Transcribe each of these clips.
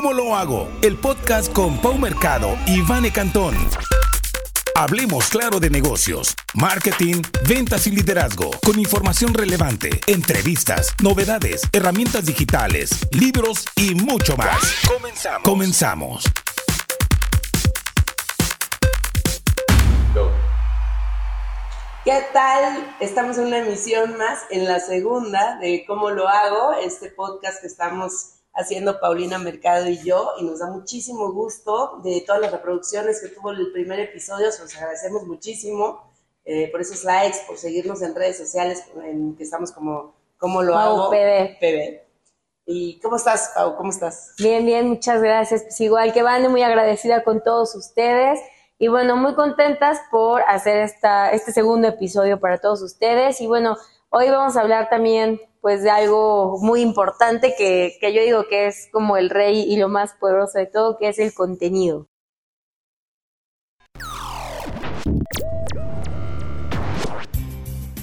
¿Cómo lo hago? El podcast con Pau Mercado y Vane Cantón. Hablemos claro de negocios, marketing, ventas y liderazgo, con información relevante, entrevistas, novedades, herramientas digitales, libros y mucho más. Comenzamos. Comenzamos. ¿Qué tal? Estamos en una emisión más, en la segunda de ¿Cómo lo hago? Este podcast que estamos haciendo Paulina Mercado y yo, y nos da muchísimo gusto de todas las reproducciones que tuvo el primer episodio, se los agradecemos muchísimo eh, por esos likes, por seguirnos en redes sociales, en que estamos como, ¿Cómo lo hago? PB. ¿Y cómo estás, Pau? ¿Cómo estás? Bien, bien, muchas gracias. Pues igual que Vane, muy agradecida con todos ustedes. Y bueno, muy contentas por hacer esta, este segundo episodio para todos ustedes. Y bueno, hoy vamos a hablar también pues de algo muy importante que, que yo digo que es como el rey y lo más poderoso de todo, que es el contenido.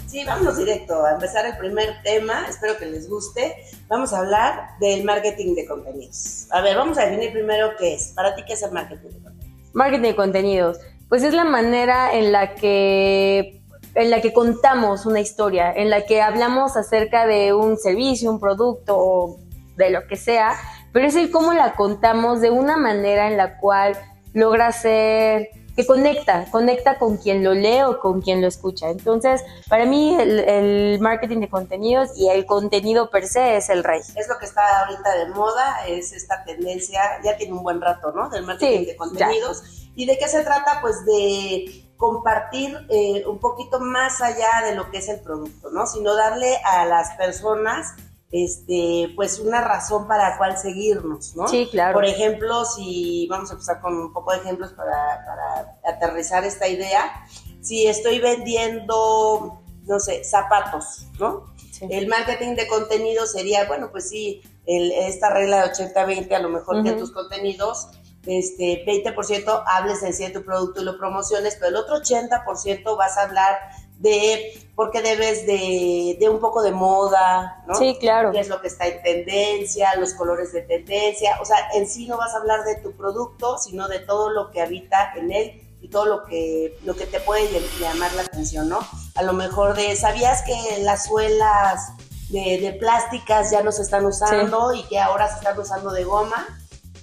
Sí, vámonos directo a empezar el primer tema, espero que les guste. Vamos a hablar del marketing de contenidos. A ver, vamos a definir primero qué es. Para ti, ¿qué es el marketing de contenidos? Marketing de contenidos. Pues es la manera en la que en la que contamos una historia, en la que hablamos acerca de un servicio, un producto o de lo que sea, pero es el cómo la contamos de una manera en la cual logra ser que conecta, conecta con quien lo lee o con quien lo escucha. Entonces, para mí el, marketing de contenidos y el contenido per se es el rey. Es lo que está ahorita de moda, es esta tendencia, ya tiene un buen rato, ¿no? Del marketing de contenidos. ¿Y de qué se trata? Pues de compartir eh, un poquito más allá de lo que es el producto, ¿no? Sino darle a las personas este, pues una razón para la cual seguirnos, ¿no? Sí, claro. Por ejemplo, si vamos a empezar con un poco de ejemplos para, para aterrizar esta idea, si estoy vendiendo, no sé, zapatos, ¿no? El marketing de contenido sería, bueno, pues sí, esta regla de 80-20, a lo mejor que tus contenidos, este 20% hables en sí tu producto y lo promociones, pero el otro 80% vas a hablar de por qué debes de, de, un poco de moda, ¿no? Sí, claro. ¿Qué es lo que está en tendencia, los colores de tendencia? O sea, en sí no vas a hablar de tu producto, sino de todo lo que habita en él y todo lo que, lo que te puede llamar la atención, ¿no? A lo mejor de, ¿sabías que las suelas de, de plásticas ya no se están usando y que ahora se están usando de goma?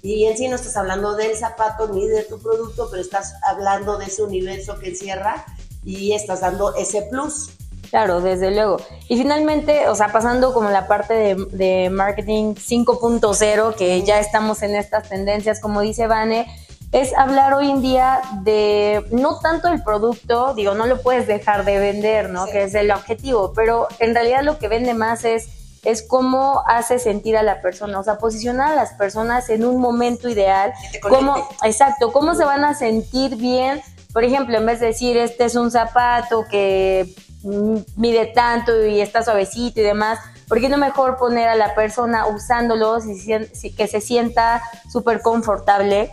Y en sí no estás hablando del zapato ni de tu producto, pero estás hablando de ese universo que encierra y estás dando ese plus. Claro, desde luego. Y finalmente, o sea, pasando como la parte de, marketing 5.0, que ya estamos en estas tendencias, como dice Vane, es hablar hoy en día de no tanto el producto, digo, no lo puedes dejar de vender, ¿no? Que es el objetivo, pero en realidad lo que vende más es es cómo hace sentir a la persona, o sea, posicionar a las personas en un momento ideal, cómo, exacto, cómo se van a sentir bien por ejemplo, en vez de decir, este es un zapato que mide tanto y está suavecito y demás, ¿por qué no mejor poner a la persona usándolo y que se sienta súper confortable?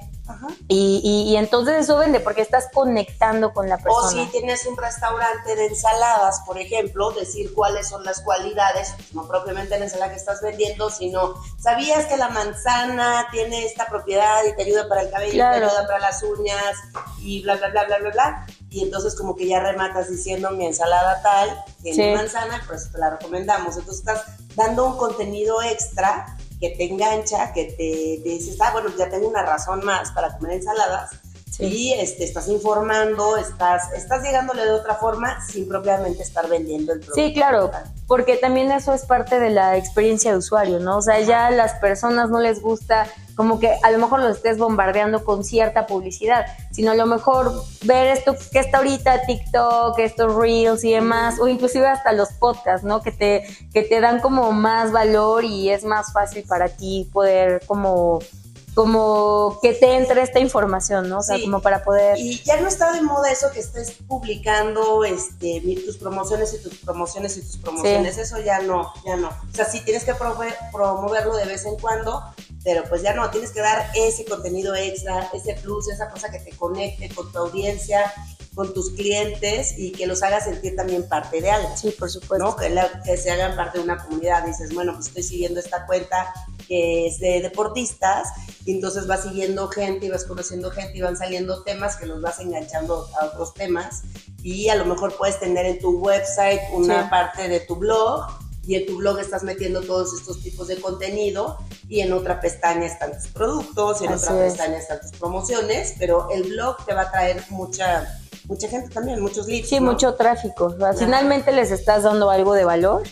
Y, y, entonces eso vende porque estás conectando con la persona. O si tienes un restaurante de ensaladas, por ejemplo, decir cuáles son las cualidades, no propiamente la ensalada que estás vendiendo, sino sabías que la manzana tiene esta propiedad y te ayuda para el cabello, te ayuda para las uñas y bla, bla, bla, bla, bla, bla. Y entonces como que ya rematas diciendo mi ensalada tal, tiene manzana, pues te la recomendamos. Entonces estás dando un contenido extra que te engancha, que te, dices, ah, bueno, ya tengo una razón más para comer ensaladas. Y este, estás informando, estás, estás llegándole de otra forma sin propiamente estar vendiendo el producto. Sí, claro, porque también eso es parte de la experiencia de usuario, ¿no? O sea, ya a las personas no les gusta como que a lo mejor los estés bombardeando con cierta publicidad, sino a lo mejor ver esto que está ahorita TikTok, estos reels y demás, o inclusive hasta los podcasts, ¿no? Que te, que te dan como más valor y es más fácil para ti poder como como que te entre esta información, ¿no? O sea, como para poder... Y ya no está de moda eso que estés publicando este, tus promociones y tus promociones y tus promociones, eso ya no, ya no. O sea, sí tienes que promoverlo de vez en cuando, pero pues ya no, tienes que dar ese contenido extra, ese plus, esa cosa que te conecte con tu audiencia, con tus clientes y que los haga sentir también parte de algo. Sí, por supuesto. ¿no? Que, que, se hagan parte de una comunidad. Dices, bueno, pues estoy siguiendo esta cuenta que es de deportistas y entonces vas siguiendo gente y vas conociendo gente y van saliendo temas que los vas enganchando a otros temas. Y a lo mejor puedes tener en tu website una parte de tu blog y en tu blog estás metiendo todos estos tipos de contenido y en otra pestaña están tus productos y en otra pestaña están tus promociones, pero el blog te va a traer mucha mucha gente también, muchos leads. Sí, mucho tráfico. Finalmente les estás dando algo de valor.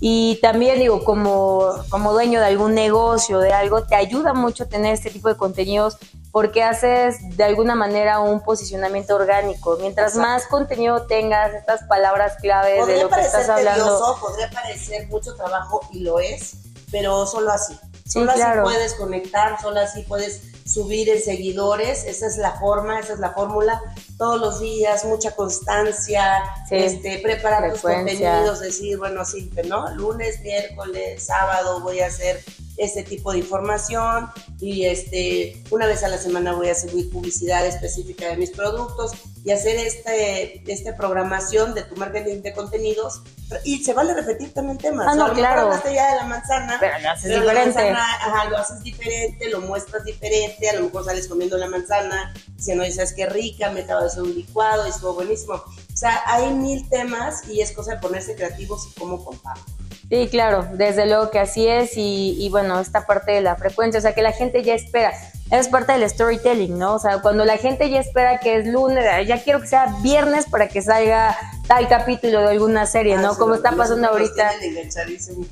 Y también digo, como, como dueño de algún negocio, de algo, te ayuda mucho tener este tipo de contenidos porque haces de alguna manera un posicionamiento orgánico. Mientras más contenido tengas, estas palabras claves de lo que estás hablando. podría parecer mucho trabajo y lo es, pero solo así. Solo así puedes conectar, solo así puedes subir en seguidores, esa es la forma, esa es la fórmula, todos los días, mucha constancia, este, preparar tus contenidos, decir, bueno, sí, ¿no? Lunes, miércoles, sábado voy a hacer este tipo de información y este, una vez a la semana voy a subir publicidad específica de mis productos y hacer este, esta programación de tu marketing de contenidos y se vale repetir también temas. Ah, no, claro. hablaste ya de la manzana, pero lo haces diferente. ajá, lo haces diferente, lo muestras diferente, a lo mejor sales comiendo la manzana, si no dices que rica, me acabo de hacer un licuado y estuvo buenísimo. O sea, hay mil temas y es cosa de ponerse creativos y cómo comparto. Sí, claro, desde luego que así es y, y, bueno, esta parte de la frecuencia, o sea, que la gente ya espera es parte del storytelling, ¿no? O sea, cuando la gente ya espera que es lunes, ya quiero que sea viernes para que salga tal capítulo de alguna serie, ¿no? Ah, Como está pasando ahorita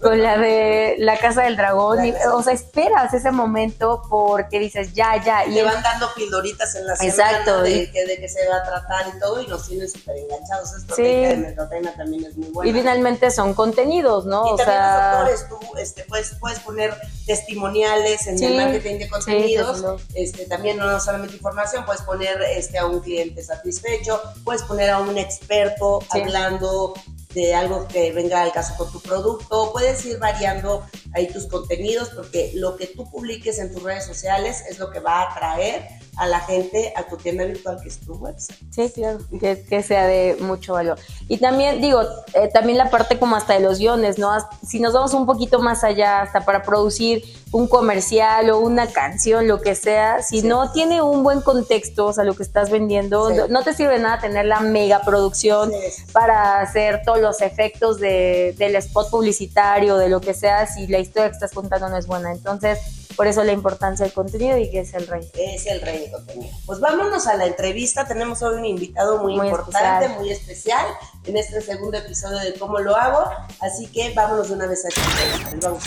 con la de La Casa del Dragón. o sea, esperas ese momento porque dices, ya, ya. Y le van dando pildoritas en la Exacto. de, que, de que se va a tratar y todo y nos tienen súper enganchados. Esto sí. de también es muy bueno. Y finalmente son contenidos, ¿no? Y o también sea... los tú este, puedes, puedes poner testimoniales en el marketing de contenidos este, también no solamente información, puedes poner este, a un cliente satisfecho, puedes poner a un experto hablando de algo que venga al caso con tu producto, puedes ir variando ahí tus contenidos porque lo que tú publiques en tus redes sociales es lo que va a atraer a la gente a tu tienda virtual que es tu website. Sí, claro, que, sea de mucho valor. Y también digo, eh, también la parte como hasta de los guiones, ¿no? Si nos vamos un poquito más allá, hasta para producir un comercial o una canción, lo que sea, si no tiene un buen contexto, o sea, lo que estás vendiendo, no te sirve nada tener la mega producción para hacer todos los efectos de, del spot publicitario, de lo que sea, si la historia que estás contando no es buena. Entonces, por eso la importancia del contenido y que es el rey. Es el rey de contenido. Pues vámonos a la entrevista. Tenemos hoy un invitado muy, importante, muy especial en este segundo episodio de Cómo lo hago. Así que vámonos de una vez a la Vamos.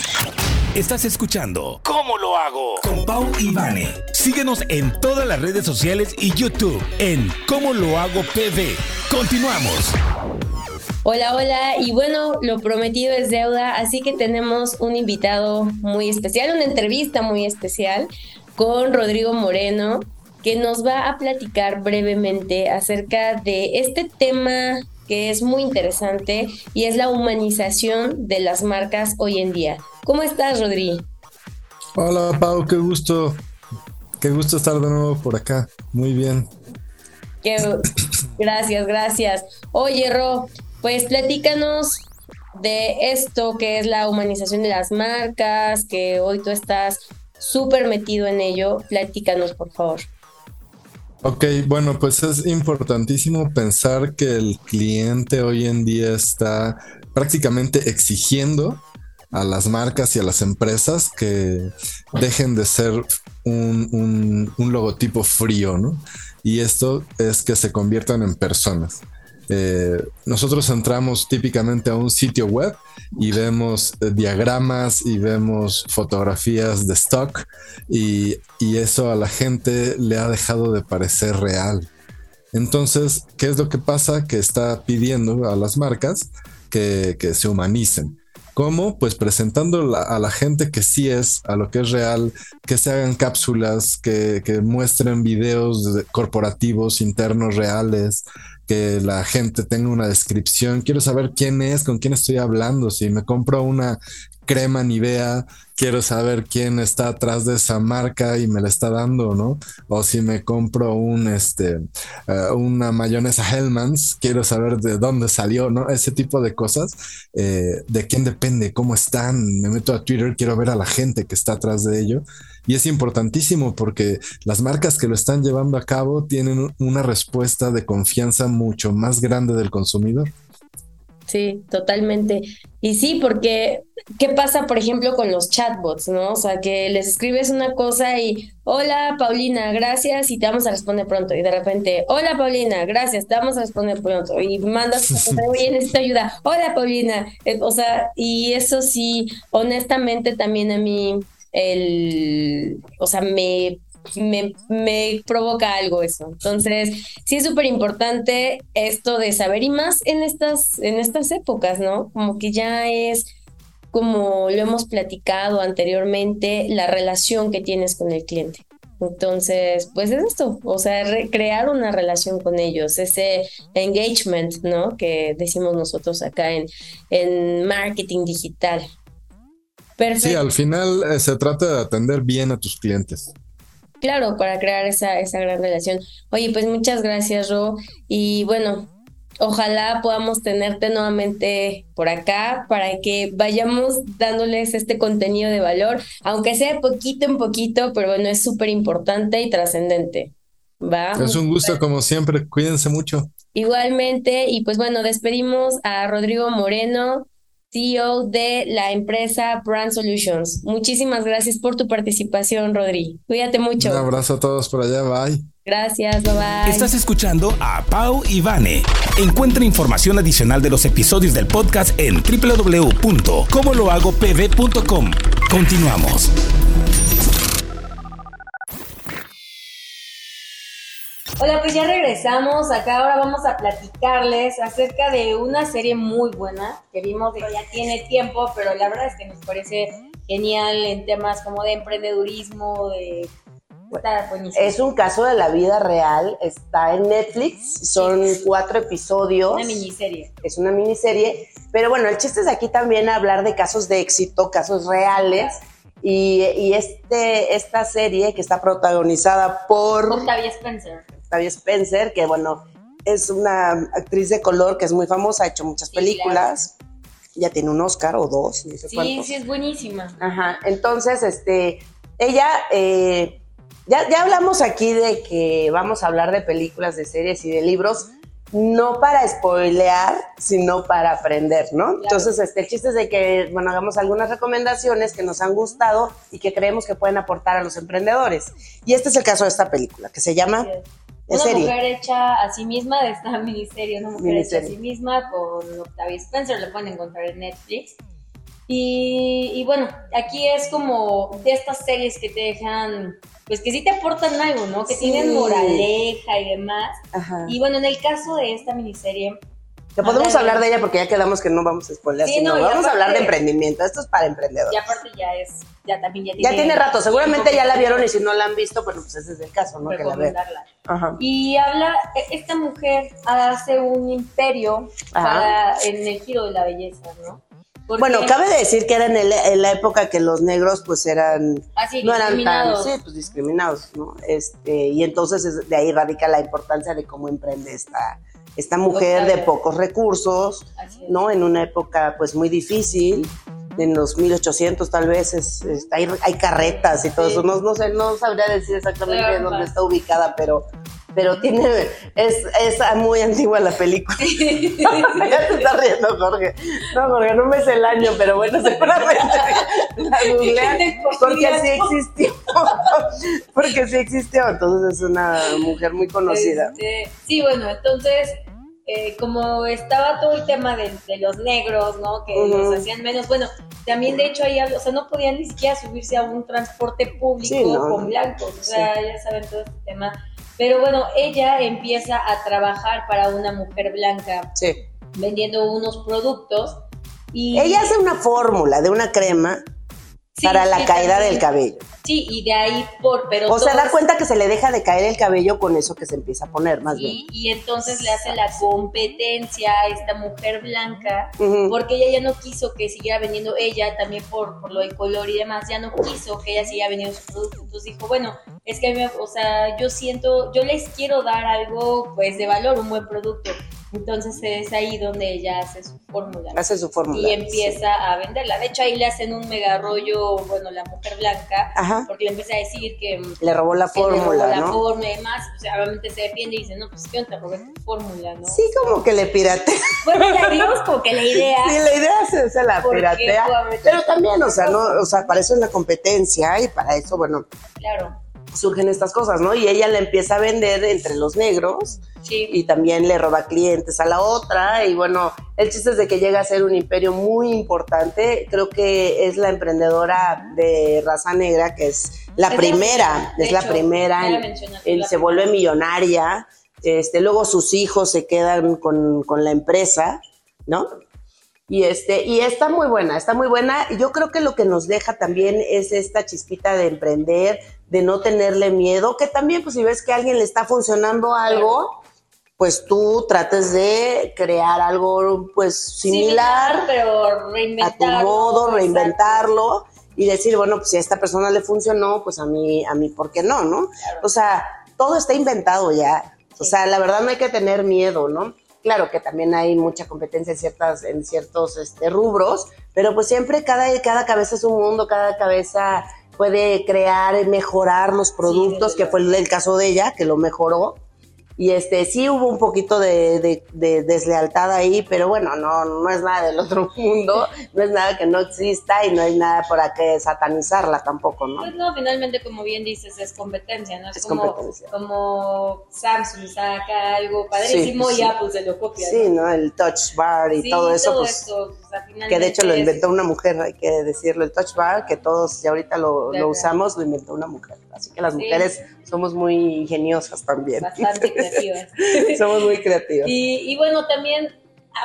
Estás escuchando ¿Cómo lo hago? Con Pau y Vane. Síguenos en todas las redes sociales y YouTube en ¿Cómo lo hago PV. Continuamos. Hola, hola, y bueno, lo prometido es deuda, así que tenemos un invitado muy especial, una entrevista muy especial con Rodrigo Moreno, que nos va a platicar brevemente acerca de este tema que es muy interesante y es la humanización de las marcas hoy en día. ¿Cómo estás, Rodrigo? Hola, Pau, qué gusto. Qué gusto estar de nuevo por acá. Muy bien. Gracias, gracias. Oye, Ro, pues platícanos de esto que es la humanización de las marcas, que hoy tú estás súper metido en ello. Platícanos, por favor. Ok, bueno, pues es importantísimo pensar que el cliente hoy en día está prácticamente exigiendo a las marcas y a las empresas que dejen de ser un, un logotipo frío, ¿no? Y esto es que se conviertan en personas. Eh, nosotros entramos típicamente a un sitio web y vemos eh, diagramas y vemos fotografías de stock y, eso a la gente le ha dejado de parecer real. Entonces, ¿qué es lo que pasa? Que está pidiendo a las marcas que, se humanicen. ¿Cómo? Pues presentando a la gente que sí es, a lo que es real, que se hagan cápsulas, que, que muestren videos corporativos internos reales, que la gente tenga una descripción. Quiero saber quién es, con quién estoy hablando. Si me compro una crema Nivea, quiero saber quién está atrás de esa marca y me la está dando, ¿no? O si me compro un, este, eh, una mayonesa Hellmann's, quiero saber de dónde salió, ¿no? Ese tipo de cosas, eh, de quién depende, cómo están. Me meto a Twitter, quiero ver a la gente que está atrás de ello. Y es importantísimo porque las marcas que lo están llevando a cabo tienen una respuesta de confianza mucho más grande del consumidor. Sí, totalmente. Y sí, porque ¿qué pasa, por ejemplo, con los chatbots, no? O sea, que les escribes una cosa y, hola Paulina, gracias, y te vamos a responder pronto. Y de repente, hola Paulina, gracias, te vamos a responder pronto. Y mandas, oye, necesito ayuda. Hola Paulina. Eh, o sea, y eso sí, honestamente también a mí, el, o sea, me me, me provoca algo eso. Entonces, sí es súper importante esto de saber y más en estas, en estas épocas, ¿no? Como que ya es como lo hemos platicado anteriormente, la relación que tienes con el cliente. Entonces, pues es esto, o sea, crear una relación con ellos, ese engagement, ¿no? Que decimos nosotros acá en, en marketing digital. Perfecto. Sí, al final eh, se trata de atender bien a tus clientes claro, para crear esa, esa gran relación. Oye, pues muchas gracias, Ro. Y bueno, ojalá podamos tenerte nuevamente por acá para que vayamos dándoles este contenido de valor, aunque sea poquito en poquito, pero bueno, es súper importante y trascendente. ¿Va? Es un gusto como siempre, cuídense mucho. Igualmente, y pues bueno, despedimos a Rodrigo Moreno, CEO de la empresa Brand Solutions. Muchísimas gracias por tu participación, Rodri. Cuídate mucho. Un abrazo a todos por allá, bye. Gracias, bye bye. Estás escuchando a Pau y Vane. Encuentra información adicional de los episodios del podcast en www.comolohagopv.com. Continuamos. Hola, pues ya regresamos. Acá ahora vamos a platicarles acerca de una serie muy buena que vimos que ya tiene tiempo, pero la verdad es que nos parece genial en temas como de emprendedurismo, de es un caso de la vida real, está en Netflix, son cuatro episodios. Una miniserie. Es una miniserie, pero bueno, el chiste es aquí también hablar de casos de éxito, casos reales. Y, y, este, esta serie que está protagonizada por... Octavia Spencer. Spencer, que bueno, es una actriz de color que es muy famosa, ha hecho muchas películas. Ya tiene un Oscar o dos, sí, sí, es buenísima. Ajá, entonces, este, ella, eh, ya, ya hablamos aquí de que vamos a hablar de películas, de series y de libros, no para spoilear, sino para aprender, ¿no? Entonces, este, el chiste es de que, bueno, hagamos algunas recomendaciones que nos han gustado y que creemos que pueden aportar a los emprendedores. Y este es el caso de esta película, que se llama una mujer hecha a sí misma de esta miniserie, una mujer hecha a sí misma con Octavia Spencer, lo pueden encontrar en Netflix. Y, bueno, aquí es como de estas series que te dejan, pues que sí te aportan algo, ¿no? Que tienen moraleja y demás. Y bueno, en el caso de esta miniserie, que podemos hablar de ella porque ya quedamos que no vamos a spoiler, sino vamos a hablar de emprendimiento. Esto es para emprendedores. Y aparte ya es, ya también ya tiene. Ya tiene rato, seguramente ya la vieron y si no la han visto, bueno, pues ese es el caso, ¿no? Que la vean. Y habla, e, esta mujer hace un imperio para, en el giro de la belleza, ¿no? Bueno, cabe decir que era en, la época que los negros pues eran ah, no eran tan sí, pues discriminados, ¿no? Este, y entonces de ahí radica la importancia de cómo emprende esta esta mujer de pocos recursos, ¿no? En una época pues muy difícil, en los 1800 tal vez es, hay, carretas y todo eso, no, no, sé, no sabría decir exactamente dónde está ubicada, pero pero tiene es, es muy antigua la película. ya te estás riendo, Jorge. No, Jorge, no me sé el año, pero bueno, seguramente la googlean porque sí existió. porque sí existió, entonces es una mujer muy conocida. Este, sí, bueno, entonces eh, como estaba todo el tema de, los negros, ¿no? Que los hacían menos, bueno, también de hecho ahí, o sea, no podían ni siquiera subirse a un transporte público con blancos, o sea, ya saben todo este tema. Pero bueno, ella empieza a trabajar para una mujer blanca, vendiendo unos productos. Y... Ella hace una fórmula de una crema para la caída del cabello. Sí, y de ahí por, pero... O sea, da cuenta que se le deja de caer el cabello con eso que se empieza a poner, más bien. Y entonces le hace la competencia a esta mujer blanca, porque ella ya no quiso que siguiera vendiendo ella, también por, por lo del color y demás, ya no quiso que ella siguiera vendiendo su producto. Entonces dijo, bueno, es que, o sea, yo siento, yo les quiero dar algo, pues, de valor, un buen producto Entonces es ahí donde ella hace su fórmula. Hace su fórmula. Y empieza a venderla. De hecho, ahí le hacen un mega rollo, bueno, la mujer blanca, Ajá. porque le empieza a decir que Le robó la que le robó fórmula, la fórmula y demás. O sea, obviamente se defiende y dice, no, pues yo te robé tu fórmula, ¿no? Sí, como que le piratea. Bueno, ya digamos como que la idea. Sí, la idea es se la ¿Por qué piratea. Pero también, o sea, no, o sea, para eso es la competencia y para eso, bueno, Claro, surgen estas cosas, ¿no? Y ella la empieza a vender entre los negros sí. y también le roba clientes a la otra y bueno, el chiste es de que llega a ser un imperio muy importante, creo que es la emprendedora de raza negra que es la Es primera, es la hecho, primera, en- en- se vuelve millonaria, este, luego sus hijos se quedan con, con la empresa, ¿no? Y este, y está muy buena, está muy buena. Yo creo que lo que nos deja también es esta chispita de emprender, de no tenerle miedo, que también, pues, si ves que a alguien le está funcionando algo, pues tú trates de crear algo, pues, similar pero a tu modo, reinventarlo y decir, bueno, pues si a esta persona le funcionó, pues a mí, a mí, ¿por qué no, no? Claro. O sea, todo está inventado ya. O sea, la verdad no hay que tener miedo, ¿no? Claro que también hay mucha competencia en, ciertas, en ciertos este, rubros, pero pues siempre cada, cada cabeza es un mundo, cada cabeza puede crear y mejorar los productos, que fue el caso de ella, que lo mejoró. Y este sí hubo un poquito de, de- de deslealtad ahí, pero bueno, no, no es nada del otro mundo, no es nada que no exista y no hay nada por qué satanizarla tampoco, ¿no? Pues no, finalmente, como bien dices, es competencia, ¿no? Es, Es como, competencia. como Samsung saca algo padrísimo Sí, y sí. Apple se lo copia. Sí, ¿no? ¿no? El touch bar y Sí, todo eso, todo pues, esto, que de hecho lo inventó una mujer, hay que decirlo, el touch bar, que todos ya ahorita lo, lo usamos, lo inventó una mujer. Así que las mujeres somos muy ingeniosas también. Bastante creativas. somos muy creativas. Y, y bueno, también,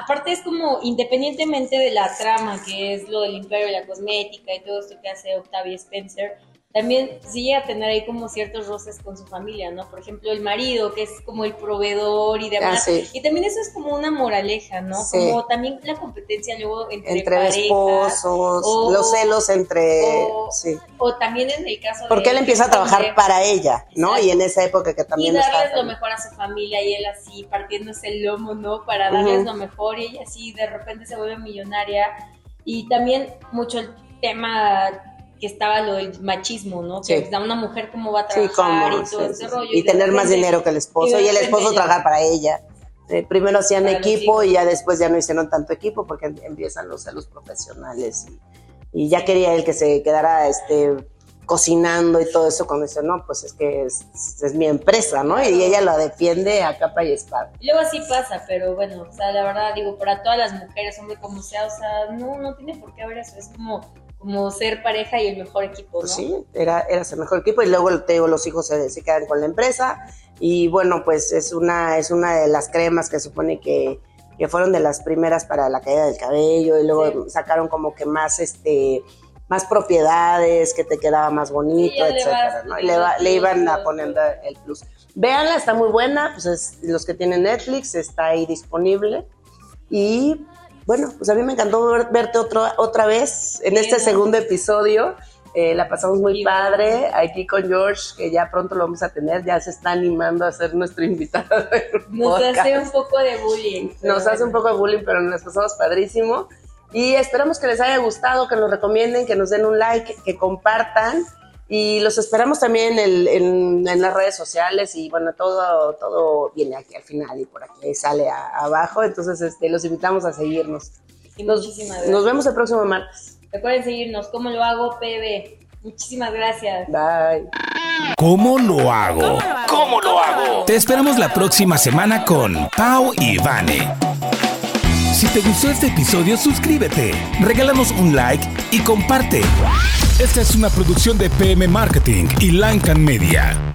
aparte es como, independientemente de la trama, que es lo del imperio y la cosmética y todo esto que hace Octavia Spencer, también sí llega a tener ahí como ciertos roces con su familia, ¿no? Por ejemplo, el marido, que es como el proveedor y demás. Ah, sí. Y también eso es como una moraleja, ¿no? Sí. Como también la competencia luego entre, Entre parejas, esposos, o- los celos entre... o- sí. O también en el caso Porque de él empieza a trabajar para ella, ¿no? Exacto. Y en esa época que y también darles está... lo mejor a su familia y él así partiéndose el lomo, ¿no? Para darles lo mejor y ella así de repente se vuelve millonaria y también mucho el tema que estaba lo del machismo, ¿no? Sí. Que pues, una mujer cómo va a Sí, trabajar cómo, y todo sí, ese sí, sí. rollo. Y de tener más dinero que el esposo. y Y el esposo trabajar para ella. Eh, primero hacían equipo y ya después ya no hicieron tanto equipo porque em- empiezan los celos profesionales. Y, y ya quería él que se quedara este, cocinando y todo eso cuando dice, no, pues es que es, es mi empresa, ¿no? Y ella la defiende a capa y espada. Y luego así pasa, pero bueno, o sea, la verdad digo, para todas las mujeres, hombre como sea, o sea, no, no tiene por qué haber eso, es como, como ser pareja y el mejor equipo, ¿no? Pues sí, era, era su mejor equipo. Y luego te digo, los hijos se, se quedan con la empresa. Y bueno, pues es una, es una de las cremas que supone que, que fueron de las primeras para la caída del cabello. Y luego sacaron como que más este más propiedades, que te quedaba más bonito, Sí, etcétera, ¿no? Y le, va- le iban a poniendo el plus. Véanla, está muy buena, pues es- los que tienen Netflix está ahí disponible. Y bueno, pues a mí me encantó ver- verte otro, otra vez en este segundo episodio. Eh, la pasamos muy padre aquí con George, que ya pronto lo vamos a tener, ya se está animando a ser nuestro invitado. Nos podcast. hace un poco de bullying. Nos hace un poco de bullying, pero nos pasamos padrísimo. Y esperamos que les haya gustado, que nos recomienden, que nos den un like, que compartan. Y los esperamos también en, en- en las redes sociales y bueno, todo, todo viene aquí al final y por aquí sale a- abajo. Entonces este, los invitamos a seguirnos. Y Nos, muchísimas gracias. nos vemos el próximo martes. Recuerden seguirnos. ¿Cómo lo hago, PB? Muchísimas gracias. Bye. ¿Cómo lo hago? ¿Cómo lo hago? Te esperamos la próxima semana con Pau y Vane. Si te gustó este episodio, suscríbete, regálanos un like y comparte. Esta es una producción de PM Marketing y Lancan Media.